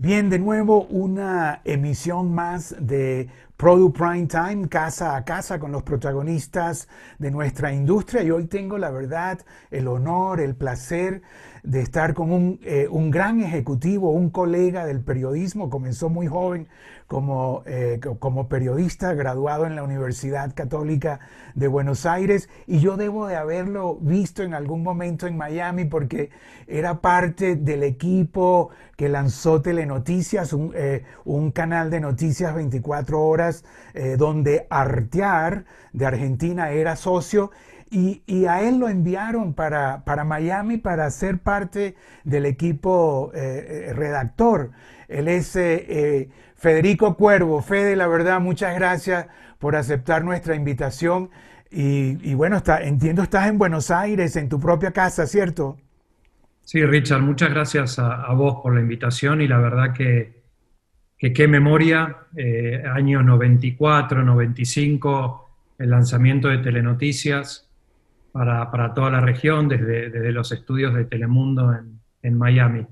Bien, de nuevo una emisión más de Product Prime Time, casa a casa con los protagonistas de nuestra industria. Y hoy tengo la verdad, el honor, el placer de estar con un, eh, un gran ejecutivo, un colega del periodismo, comenzó muy joven como, eh, como periodista, graduado en la Universidad Católica de Buenos Aires, y yo debo de haberlo visto en algún momento en Miami porque era parte del equipo que lanzó Telenoticias, un, eh, un canal de noticias 24 horas, eh, donde Artear de Argentina era socio. Y, a él lo enviaron para, para, Miami para ser parte del equipo redactor. Él es Federico Cuervo, Fede, la verdad, muchas gracias por aceptar nuestra invitación. Y, bueno, está, entiendo estás en Buenos Aires, en tu propia casa, ¿cierto? Sí, Richard, muchas gracias a, vos por la invitación y la verdad que, qué memoria, eh, año 94, 95, el lanzamiento de Telenoticias para, para toda la región desde, desde, los estudios de Telemundo en, en Miami.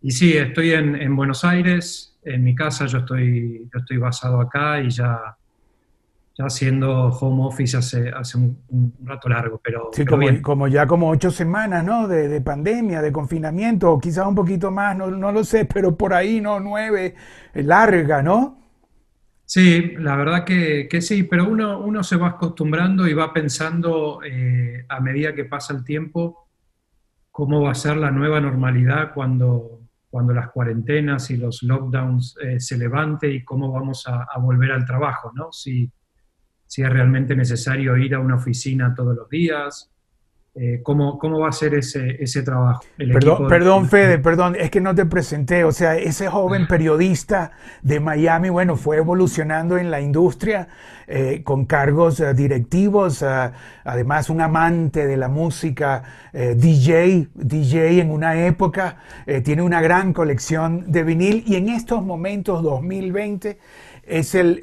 Y sí, estoy en, en Buenos Aires, en mi casa, yo estoy, yo estoy basado acá y ya haciendo home office hace, hace un, rato largo, pero, sí, como, como, ya como ocho semanas, ¿no? De, de, pandemia, de confinamiento, o quizás un poquito más, no, no lo sé, pero por ahí, ¿no? Nueve, eh, larga, ¿no? Sí, la verdad que, que, sí, pero uno, uno se va acostumbrando y va pensando eh, a medida que pasa el tiempo cómo va a ser la nueva normalidad cuando, cuando las cuarentenas y los lockdowns eh, se levante y cómo vamos a, volver al trabajo, ¿no? Si, si, es realmente necesario ir a una oficina todos los días, eh, ¿cómo, ¿cómo, va a ser ese, ese trabajo? perdón, perdón, Fede, perdón, es que no te presenté. O sea, ese joven periodista de Miami, bueno, fue evolucionando en la industria eh, con cargos eh, directivos, además un amante de la música, DJ, DJ en una época, tiene una gran colección de vinil y en estos momentos, 2020, es el,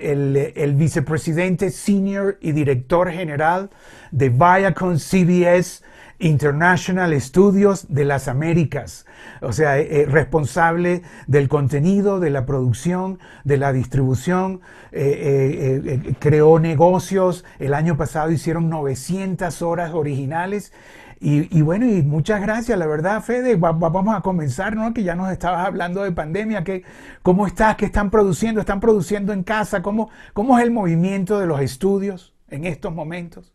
el, vicepresidente senior y director general de Viacom CBS International Studios de las Américas, o sea, eh, eh, responsable del contenido, de la producción, de la distribución, eh, creó negocios, el año pasado hicieron 900 horas originales y, bueno, y muchas gracias, la verdad, Fede. vamos a comenzar, ¿no? Que ya nos estabas hablando de pandemia. Que, ¿Cómo estás? ¿Qué están produciendo? ¿Están produciendo en casa? ¿Cómo, ¿Cómo es el movimiento de los estudios en estos momentos?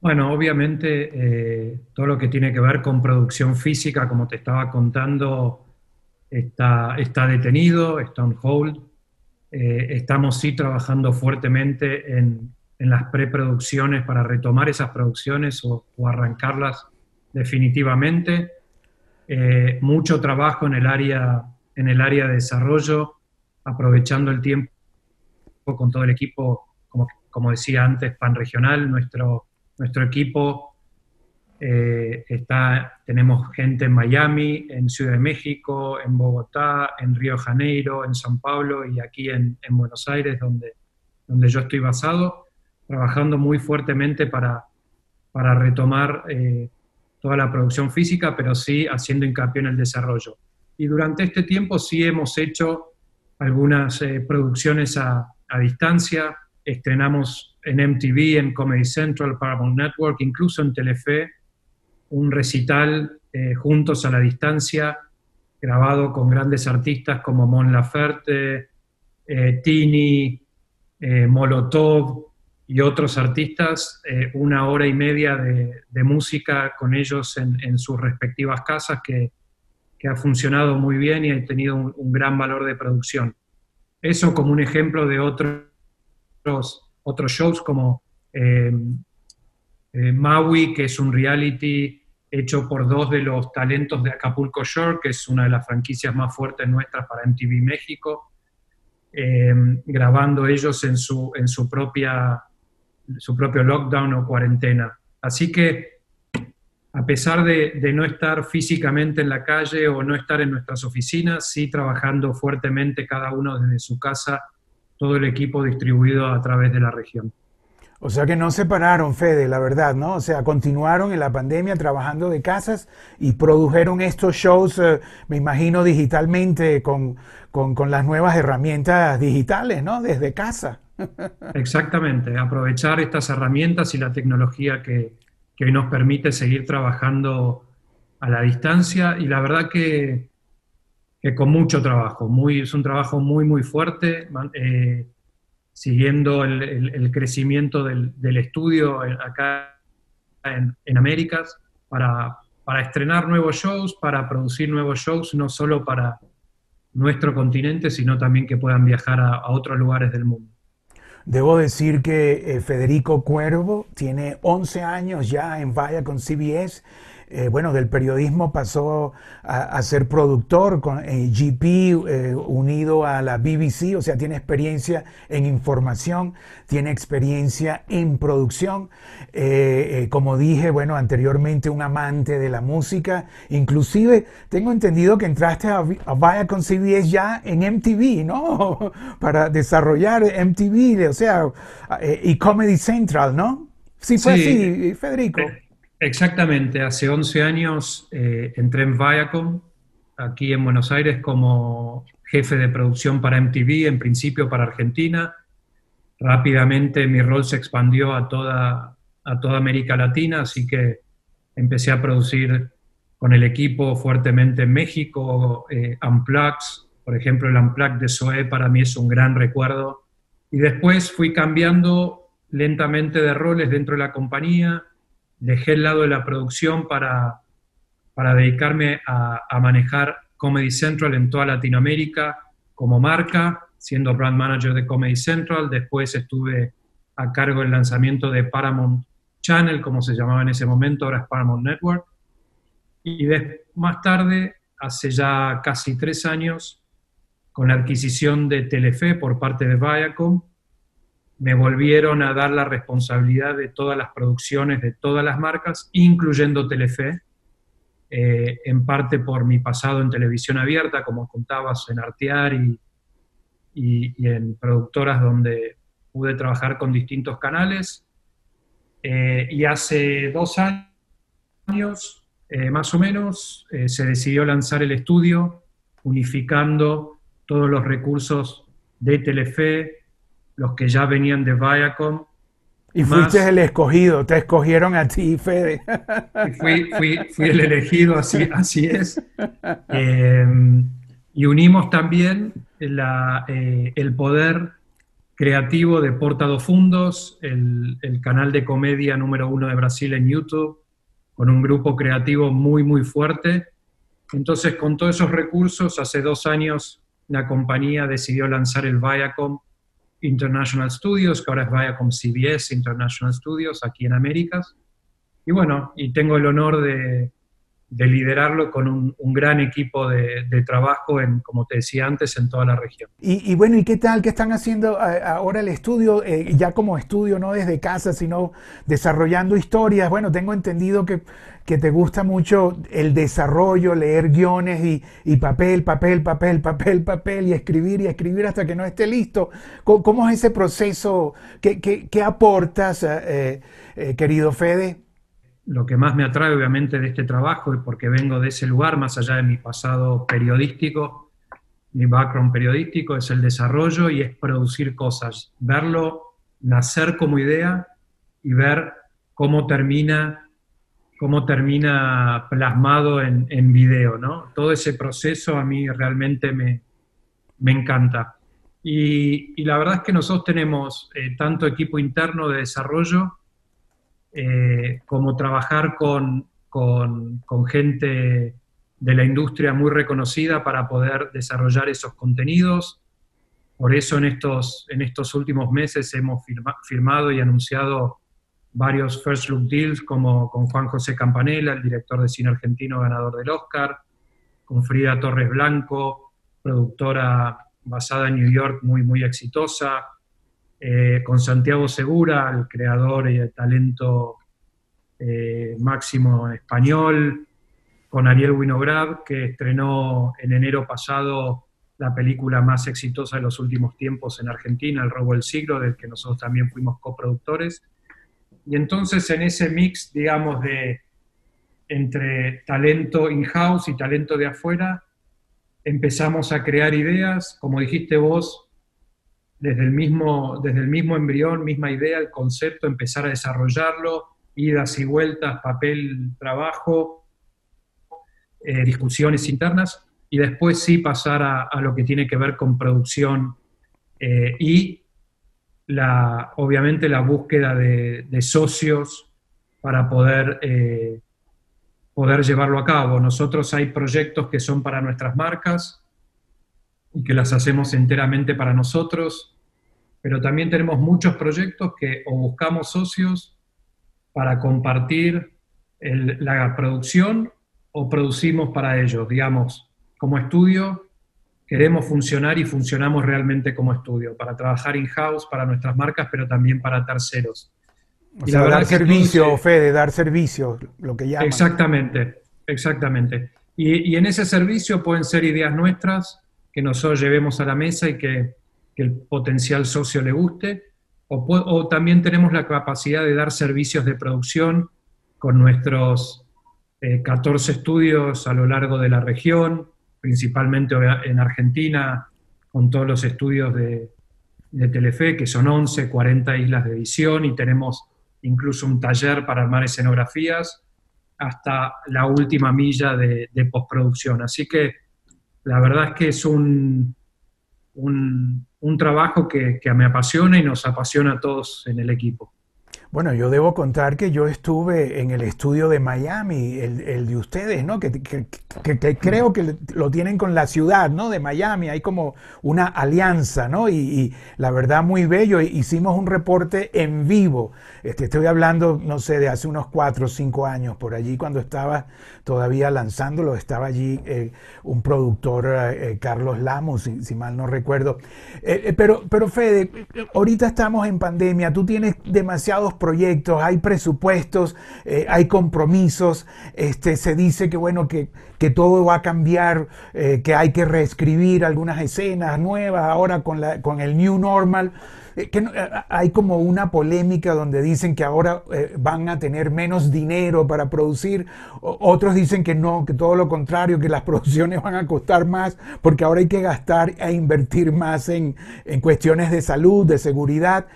Bueno, obviamente eh, todo lo que tiene que ver con producción física, como te estaba contando, está, está detenido, está on hold. Eh, estamos sí trabajando fuertemente en, en las preproducciones para retomar esas producciones o, arrancarlas definitivamente. Eh, mucho trabajo en el, área, en el área de desarrollo, aprovechando el tiempo con todo el equipo, como, como decía antes, pan regional, nuestro, nuestro equipo eh, está, tenemos gente en Miami, en Ciudad de México, en Bogotá, en Río Janeiro, en San Pablo y aquí en, en Buenos Aires, donde, donde yo estoy basado trabajando muy fuertemente para, para retomar eh, toda la producción física, pero sí haciendo hincapié en el desarrollo. Y durante este tiempo sí hemos hecho algunas eh, producciones a, distancia, estrenamos en MTV, en Comedy Central, Paramount Network, incluso en Telefe, un recital eh, juntos a la distancia, grabado con grandes artistas como Mon Laferte, Tini, Molotov, y otros artistas, eh, una hora y media de, música con ellos en, sus respectivas casas que, que, ha funcionado muy bien y ha tenido un, gran valor de producción. Eso como un ejemplo de otros, otros shows como eh, eh, Maui, que es un reality hecho por dos de los talentos de Acapulco Shore, que es una de las franquicias más fuertes nuestras para MTV México, grabando ellos en su, en su propia su propio lockdown o cuarentena. Así que, a pesar de, no estar físicamente en la calle o no estar en nuestras oficinas, sí trabajando fuertemente cada uno desde su casa, todo el equipo distribuido a través de la región. O sea que no se pararon, Fede, la verdad, ¿no? O sea, continuaron en la pandemia trabajando de casas y produjeron estos shows, eh, me imagino, digitalmente con, con, las nuevas herramientas digitales, ¿no? Desde casa. Exactamente, aprovechar estas herramientas y la tecnología que, que hoy nos permite seguir trabajando a la distancia y la verdad que, que con mucho trabajo, muy, es un trabajo muy, muy fuerte. Eh, siguiendo el, crecimiento del, estudio acá en, Américas, para, estrenar nuevos shows, para producir nuevos shows, no solo para nuestro continente, sino también que puedan viajar a, otros lugares del mundo. Debo decir que eh, Federico Cuervo tiene 11 años ya en Vaya con CBS eh, bueno, del periodismo pasó a, ser productor con eh, GP eh, unido a la BBC, o sea, tiene experiencia en información, tiene experiencia en producción. como dije, bueno, anteriormente un amante de la música, inclusive tengo entendido que entraste a, Vaya con CBS ya en MTV, ¿no? Para desarrollar MTV, o sea, y Comedy Central, ¿no? Sí, fue así, Federico. Exactamente, hace 11 años eh, entré en Viacom, aquí en Buenos Aires, como jefe de producción para MTV, en principio para Argentina. Rápidamente mi rol se expandió a toda, a toda América Latina, así que empecé a producir con el equipo fuertemente en México, eh, por ejemplo, el Unplug de Zoe para mí es un gran recuerdo. Y después fui cambiando lentamente de roles dentro de la compañía, dejé el lado de la producción para, para dedicarme a, manejar Comedy Central en toda Latinoamérica como marca, siendo brand manager de Comedy Central. Después estuve a cargo del lanzamiento de Paramount Channel, como se llamaba en ese momento, ahora es Paramount Network. Y más tarde, hace ya casi tres años, con la adquisición de Telefe por parte de Viacom, me volvieron a dar la responsabilidad de todas las producciones de todas las marcas, incluyendo Telefe, eh, en parte por mi pasado en televisión abierta, como contabas, en Artear y, y, en productoras donde pude trabajar con distintos canales. Eh, y hace dos años, eh, más o menos, se decidió lanzar el estudio, unificando todos los recursos de Telefe, los que ya venían de Viacom. Y fuiste el escogido, te escogieron a ti, Fede. Fui, fui, fui el elegido, así, así es. Em, y unimos también la, eh, el poder creativo de Portado Fundos, el, el, canal de comedia número uno de Brasil en YouTube, con un grupo creativo muy, muy fuerte. Entonces, con todos esos recursos, hace dos años la compañía decidió lanzar el Viacom International Studios, que ahora es Viacom CBS International Studios aquí en Américas. Y bueno, y tengo el honor de, liderarlo con un, gran equipo de, trabajo, en, como te decía antes, en toda la región. Y, bueno, ¿y qué tal? ¿Qué están haciendo ahora el estudio? Eh, ya como estudio, no desde casa, sino desarrollando historias. Bueno, tengo entendido que que te gusta mucho el desarrollo, leer guiones y, papel, papel, papel, papel, papel y escribir y escribir hasta que no esté listo. ¿Cómo, es ese proceso? ¿Qué, aportas, eh, eh, querido Fede? Lo que más me atrae obviamente de este trabajo es porque vengo de ese lugar, más allá de mi pasado periodístico, mi background periodístico, es el desarrollo y es producir cosas, verlo nacer como idea y ver cómo termina cómo termina plasmado en, en, video, ¿no? Todo ese proceso a mí realmente me, me encanta. Y, y, la verdad es que nosotros tenemos eh, tanto equipo interno de desarrollo eh, como trabajar con, con, gente de la industria muy reconocida para poder desarrollar esos contenidos. Por eso en estos, en estos últimos meses hemos firmado y anunciado varios First Look Deals como con Juan José Campanella, el director de cine argentino ganador del Oscar, con Frida Torres Blanco, productora basada en New York muy, muy exitosa, eh, con Santiago Segura, el creador y el talento eh, máximo español, con Ariel Winograd, que estrenó en enero pasado la película más exitosa de los últimos tiempos en Argentina, El robo del siglo, del que nosotros también fuimos coproductores. Y entonces en ese mix, digamos, de entre talento in-house y talento de afuera, empezamos a crear ideas, como dijiste vos, desde el mismo, desde el mismo embrión, misma idea, el concepto, empezar a desarrollarlo, idas y vueltas, papel, trabajo, eh, discusiones internas, y después sí pasar a, lo que tiene que ver con producción eh, y la, obviamente la búsqueda de, socios para poder, eh, poder llevarlo a cabo. Nosotros hay proyectos que son para nuestras marcas y que las hacemos enteramente para nosotros, pero también tenemos muchos proyectos que o buscamos socios para compartir la producción o producimos para ellos, digamos, como estudio queremos funcionar y funcionamos realmente como estudio, para trabajar in-house, para nuestras marcas, pero también para terceros. O y sea, dar servicio, Fede, dar servicio, lo que llaman. Exactamente, exactamente. Y, en ese servicio pueden ser ideas nuestras que nosotros llevemos a la mesa y que, el potencial socio le guste, o, también tenemos la capacidad de dar servicios de producción con nuestros 14 eh, estudios a lo largo de la región, principalmente en Argentina, con todos los estudios de, Telefe, que son 11, 40 islas de edición, y tenemos incluso un taller para armar escenografías, hasta la última milla de, postproducción. Así que la verdad es que es un, un, trabajo que, que me apasiona y nos apasiona a todos en el equipo. Bueno, yo debo contar que yo estuve en el estudio de Miami, el, de ustedes, ¿no? Que, creo que lo tienen con la ciudad, ¿no? De Miami, hay como una alianza, ¿no? Y, la verdad muy bello, hicimos un reporte en vivo, este, estoy hablando, no sé, de hace unos cuatro o cinco años, por allí cuando estaba todavía lanzándolo, estaba allí eh, un productor, eh, eh, Carlos Lamos, si, mal no recuerdo. pero, pero Fede, ahorita estamos en pandemia, tú tienes demasiados proyectos, hay presupuestos, eh, hay compromisos, este, se dice que bueno, que, que todo va a cambiar, eh, que hay que reescribir algunas escenas nuevas ahora con, la, con el new normal. Eh, que hay como una polémica donde dicen que ahora van a tener menos dinero para producir, otros dicen que no, que todo lo contrario, que las producciones van a costar más porque ahora hay que gastar e invertir más en, en cuestiones de salud, de seguridad.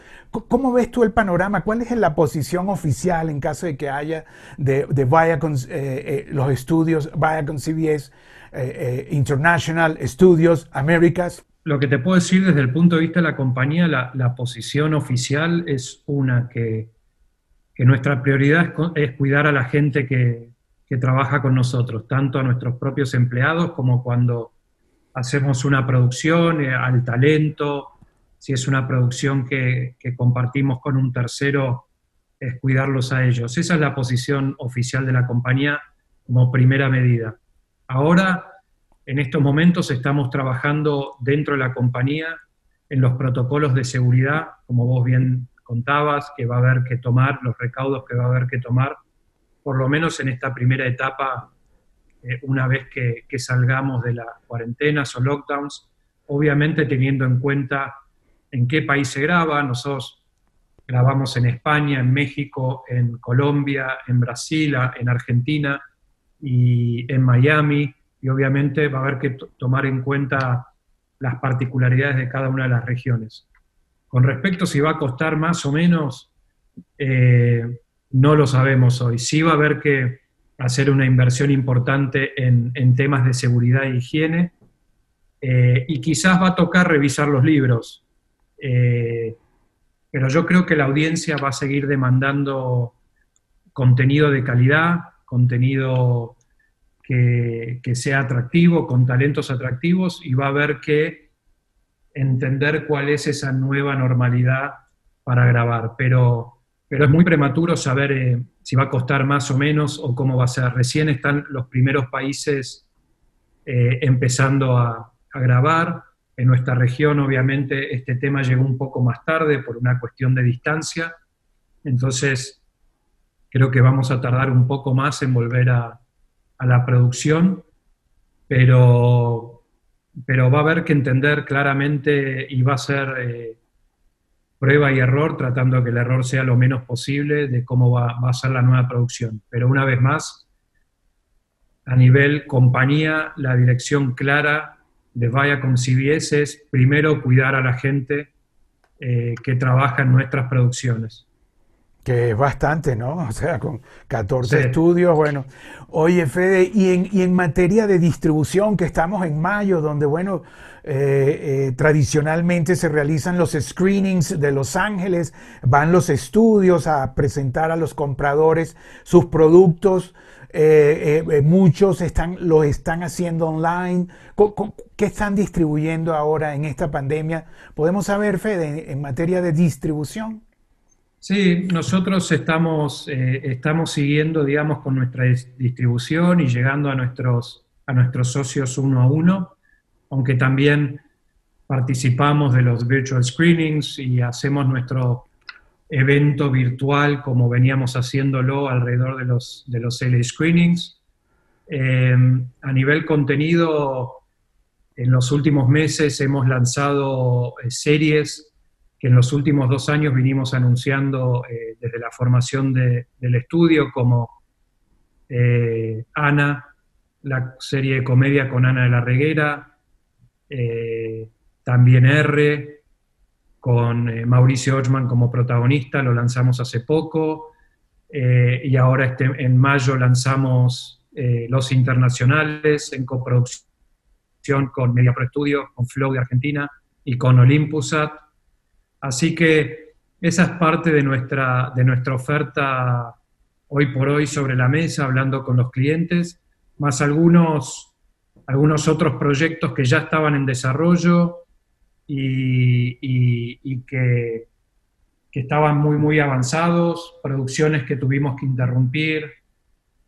¿Cómo ves tú el panorama? ¿Cuál es la posición oficial en caso de que haya de, de eh, eh, los estudios Viacom CBS eh, International Studios Américas? Lo que te puedo decir desde el punto de vista de la compañía, la, posición oficial es una que, nuestra prioridad es, cuidar a la gente que trabaja con nosotros, tanto a nuestros propios empleados como cuando hacemos una producción, al talento, si es una producción que, compartimos con un tercero, es cuidarlos a ellos. Esa es la posición oficial de la compañía como primera medida. Ahora, en estos momentos, estamos trabajando dentro de la compañía en los protocolos de seguridad, como vos bien contabas, que va a haber que tomar, los recaudos que va a haber que tomar, por lo menos en esta primera etapa, eh, una vez que, que salgamos de las cuarentenas o lockdowns, obviamente teniendo en cuenta en qué país se graba. Nosotros grabamos en España, en México, en Colombia, en Brasil, en Argentina y en Miami. Y obviamente va a haber que tomar en cuenta las particularidades de cada una de las regiones. Con respecto a si va a costar más o menos, eh, no lo sabemos hoy. Sí va a haber que hacer una inversión importante en, temas de seguridad e higiene eh, y quizás va a tocar revisar los libros. Eh, pero yo creo que la audiencia va a seguir demandando contenido de calidad, contenido que, sea atractivo, con talentos atractivos, y va a haber que entender cuál es esa nueva normalidad para grabar. Pero, pero es muy prematuro saber eh, si va a costar más o menos o cómo va a ser. Recién están los primeros países eh, empezando a, a grabar. En nuestra región, obviamente, este tema llegó un poco más tarde por una cuestión de distancia, entonces creo que vamos a tardar un poco más en volver a, la producción, pero, pero va a haber que entender claramente y va a ser eh, prueba y error, tratando que el error sea lo menos posible de cómo va, va a ser la nueva producción. Pero una vez más, a nivel compañía, la dirección clara de Viacom CBS es primero cuidar a la gente eh, que trabaja en nuestras producciones. Que es bastante, ¿no? O sea, con 14 estudios, bueno. Oye, Fede, y en, y en, materia de distribución, que estamos en mayo, donde, bueno, eh, eh, tradicionalmente se realizan los screenings de Los Ángeles, van los estudios a presentar a los compradores sus productos. Eh, eh, muchos están, lo están haciendo online. ¿Qué están distribuyendo ahora en esta pandemia? ¿Podemos saber, Fede, en materia de distribución? Sí, nosotros estamos, eh, estamos siguiendo, digamos, con nuestra distribución y llegando a nuestros, a nuestros socios uno a uno, aunque también participamos de los virtual screenings y hacemos nuestro evento virtual como veníamos haciéndolo alrededor de los, de los LA Screenings. Eh, a nivel contenido, en los últimos meses hemos lanzado eh, series que en los últimos dos años vinimos anunciando eh, desde la formación del estudio, como Ana, la serie de comedia con Ana de la Reguera, también R, con eh, Mauricio Ochman como protagonista, lo lanzamos hace poco, eh, y ahora este, en mayo lanzamos eh, Los Internacionales en coproducción con Media Pro Studio, con Flow de Argentina y con Olympusat. Así que esa es parte de nuestra, de nuestra oferta hoy por hoy sobre la mesa, hablando con los clientes, más algunos, algunos otros proyectos que ya estaban en desarrollo, y, que, estaban muy, muy avanzados, producciones que tuvimos que interrumpir,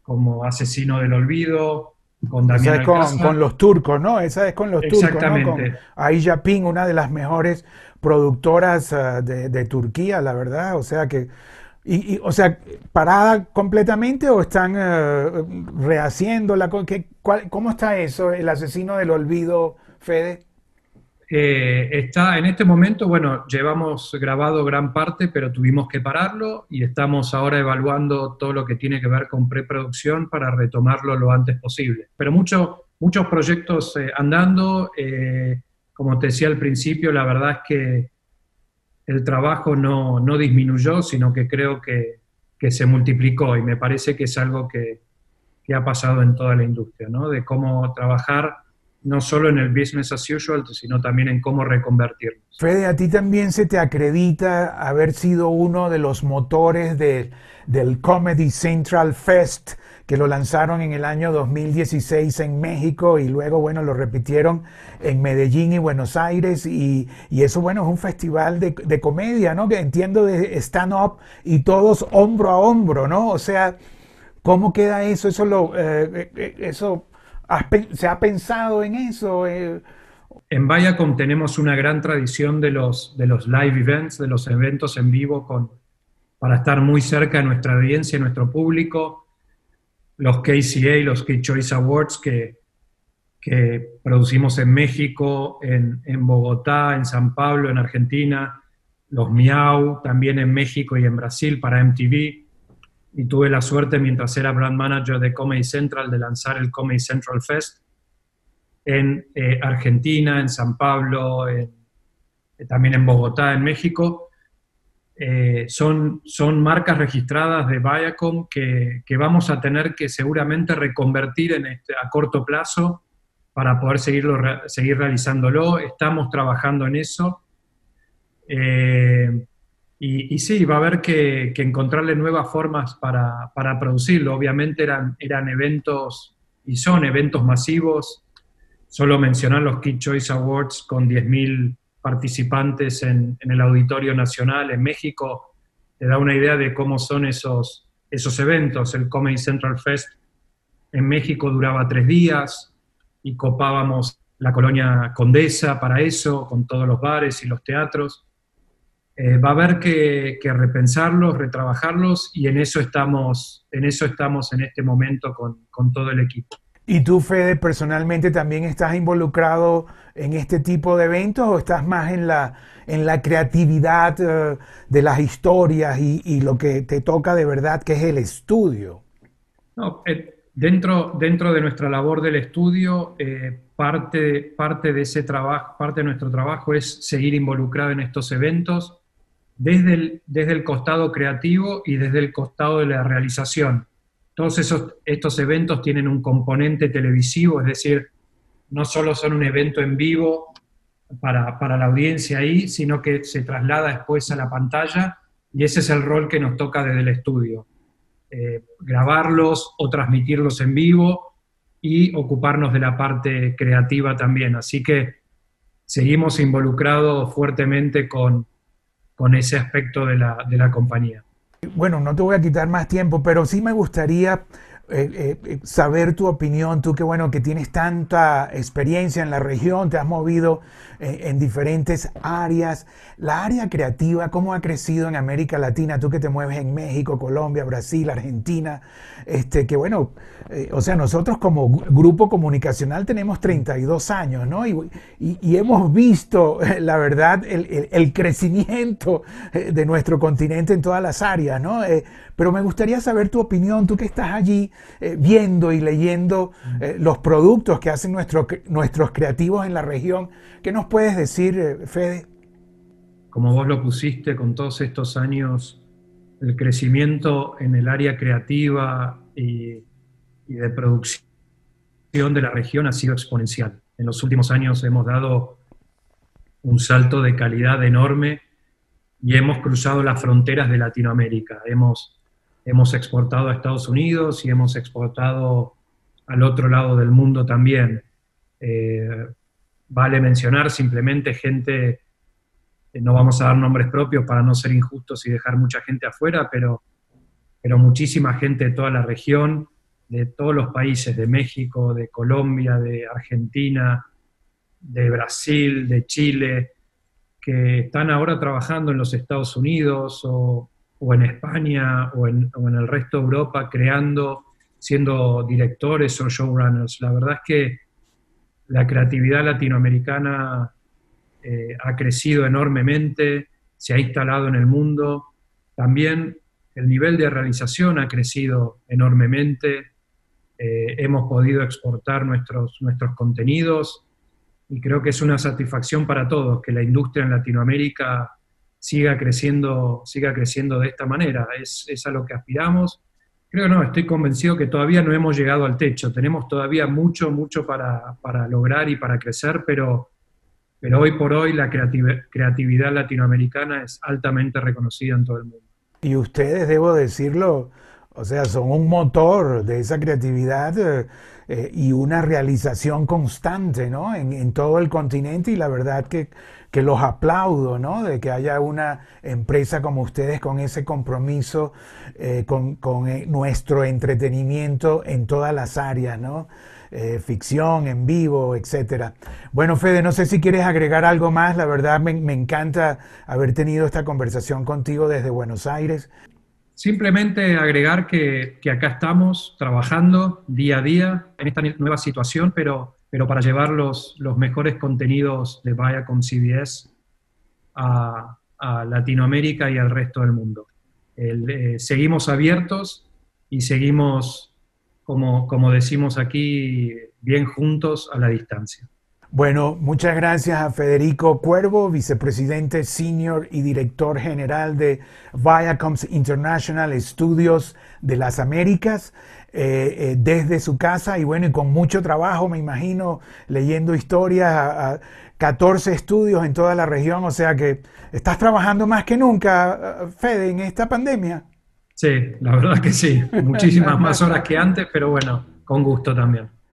como Asesino del Olvido, con Damián con, los turcos, ¿no? Esa es con los turcos, Exactamente. Aisha Ping, una de las mejores productoras ah, de, Turquía, la verdad. O sea que, y, o sea, parada completamente o están uh, rehaciéndola. ¿Cómo está eso, el asesino del olvido, Fede? Eh, está en este momento, bueno, llevamos grabado gran parte, pero tuvimos que pararlo y estamos ahora evaluando todo lo que tiene que ver con preproducción para retomarlo lo antes posible. Pero mucho, muchos proyectos eh, andando, eh, como te decía al principio, la verdad es que el trabajo no, no disminuyó, sino que creo que, que, se multiplicó y me parece que es algo que, que ha pasado en toda la industria, ¿no? De cómo trabajar no solo en el business as usual, sino también en cómo reconvertirnos. Fede, a ti también se te acredita haber sido uno de los motores del Comedy Central Fest, que lo lanzaron en el año 2016 en México y luego, bueno, lo repitieron en Medellín y Buenos Aires. Y, eso, bueno, es un festival de, comedia, ¿no? Que entiendo de stand-up y todos hombro a hombro, ¿no? O sea, ¿cómo queda eso? Eso, lo, eh, eh, eh, eso ¿Se ha pensado en eso? Eh, en Viacom tenemos una gran tradición de los, de los live events, de los eventos en vivo, con, para estar muy cerca de nuestra audiencia nuestro público. Los KCA, los Kid Choice Awards que, que producimos en México, en, en Bogotá, en San Pablo, en Argentina. Los Miau, también en México y en Brasil para MTV y tuve la suerte mientras era brand manager de Comedy Central de lanzar el Comedy Central Fest en eh, Argentina, en San Pablo, eh, también en Bogotá, en México. Eh, son, son marcas registradas de Viacom que, que, vamos a tener que seguramente reconvertir en este, a corto plazo para poder seguirlo, seguir realizándolo. Estamos trabajando en eso. Y, sí, va a haber que, encontrarle nuevas formas para, producirlo. Obviamente eran, eran eventos y son eventos masivos. Solo mencionar los Kid Choice Awards con 10.000 participantes en, el Auditorio Nacional en México te da una idea de cómo son esos, esos eventos. El Comedy Central Fest en México duraba tres días y copábamos la colonia Condesa para eso, con todos los bares y los teatros. Eh, va a haber que, repensarlos, retrabajarlos y en eso estamos en, eso estamos en este momento con, todo el equipo. ¿Y tú, Fede, personalmente también estás involucrado en este tipo de eventos o estás más en la, en la creatividad eh, de las historias y, lo que te toca de verdad, que es el estudio? No, eh, dentro, dentro de nuestra labor del estudio, eh, parte, parte de ese trabajo, parte de nuestro trabajo es seguir involucrado en estos eventos desde el, desde el costado creativo y desde el costado de la realización todos esos, estos eventos tienen un componente televisivo, es decir, no solo son un evento en vivo para, la audiencia ahí, sino que se traslada después a la pantalla y ese es el rol que nos toca desde el estudio. Eh, grabarlos o transmitirlos en vivo y ocuparnos de la parte creativa también. Así que seguimos involucrados fuertemente con, con ese aspecto de la, de la compañía. Bueno, no te voy a quitar más tiempo, pero sí me gustaría eh, eh, eh, saber tu opinión, tú que bueno, que tienes tanta experiencia en la región, te has movido en diferentes áreas, la área creativa, cómo ha crecido en América Latina, tú que te mueves en México, Colombia, Brasil, Argentina, este, que bueno, o sea, nosotros como grupo comunicacional tenemos 32 años, ¿no? Y, hemos visto, la verdad, el, el, crecimiento de nuestro continente en todas las áreas, ¿no? pero me gustaría saber tu opinión, tú que estás allí eh, viendo y leyendo eh, los productos que hacen nuestros creativos en la región. ¿Qué nos puedes decir, eh, Fede? Como vos lo pusiste con todos estos años, el crecimiento en el área creativa y, y de producción de la región ha sido exponencial. En los últimos años hemos dado un salto de calidad enorme y hemos cruzado las fronteras de Latinoamérica. Hemos hemos exportado a Estados Unidos y hemos exportado al otro lado del mundo también. Eh, vale mencionar simplemente gente, eh, no vamos a dar nombres propios para no ser injustos y dejar mucha gente afuera, pero, pero muchísima gente de toda la región, de todos los países, de México, de Colombia, de Argentina, de Brasil, de Chile, que están ahora trabajando en los Estados Unidos o o en España o en, el resto de Europa creando, siendo directores o showrunners. La verdad es que la creatividad latinoamericana eh, ha crecido enormemente, se ha instalado en el mundo. También el nivel de realización ha crecido enormemente. Eh, hemos podido exportar nuestros, nuestros contenidos y creo que es una satisfacción para todos que la industria en Latinoamérica siga creciendo, siga creciendo de esta manera. Es, a lo que aspiramos. Creo no, estoy convencido que todavía no hemos llegado al techo. Tenemos todavía mucho, mucho para, lograr y para crecer, pero, pero hoy por hoy la creatividad latinoamericana es altamente reconocida en todo el mundo. Y ustedes, debo decirlo, o sea, son un motor de esa creatividad eh, eh, y una realización constante, ¿no? En, todo el continente y la verdad que que los aplaudo, ¿no? De que haya una empresa como ustedes con ese compromiso eh, con, eh, nuestro entretenimiento en todas las áreas, ¿no? Ficción, en vivo, etcétera. Bueno, Fede, no sé si quieres agregar algo más. La verdad me, encanta haber tenido esta conversación contigo desde Buenos Aires. Simplemente agregar que, que acá estamos trabajando día a día en esta nueva situación, pero pero para llevar los, mejores contenidos de Viacom CBS a, a, Latinoamérica y al resto del mundo. Eh, seguimos abiertos y seguimos, como, como decimos aquí, bien juntos a la distancia. Bueno, muchas gracias a Federico Cuervo, vicepresidente senior y director general de Viacoms International Studios de las Américas. Eh, eh, desde su casa y bueno, y con mucho trabajo, me imagino, leyendo historias a, 14 estudios en toda la región, o sea que estás trabajando más que nunca, Fede, en esta pandemia. Sí, la verdad que sí, muchísimas más horas que antes, pero bueno, con gusto también.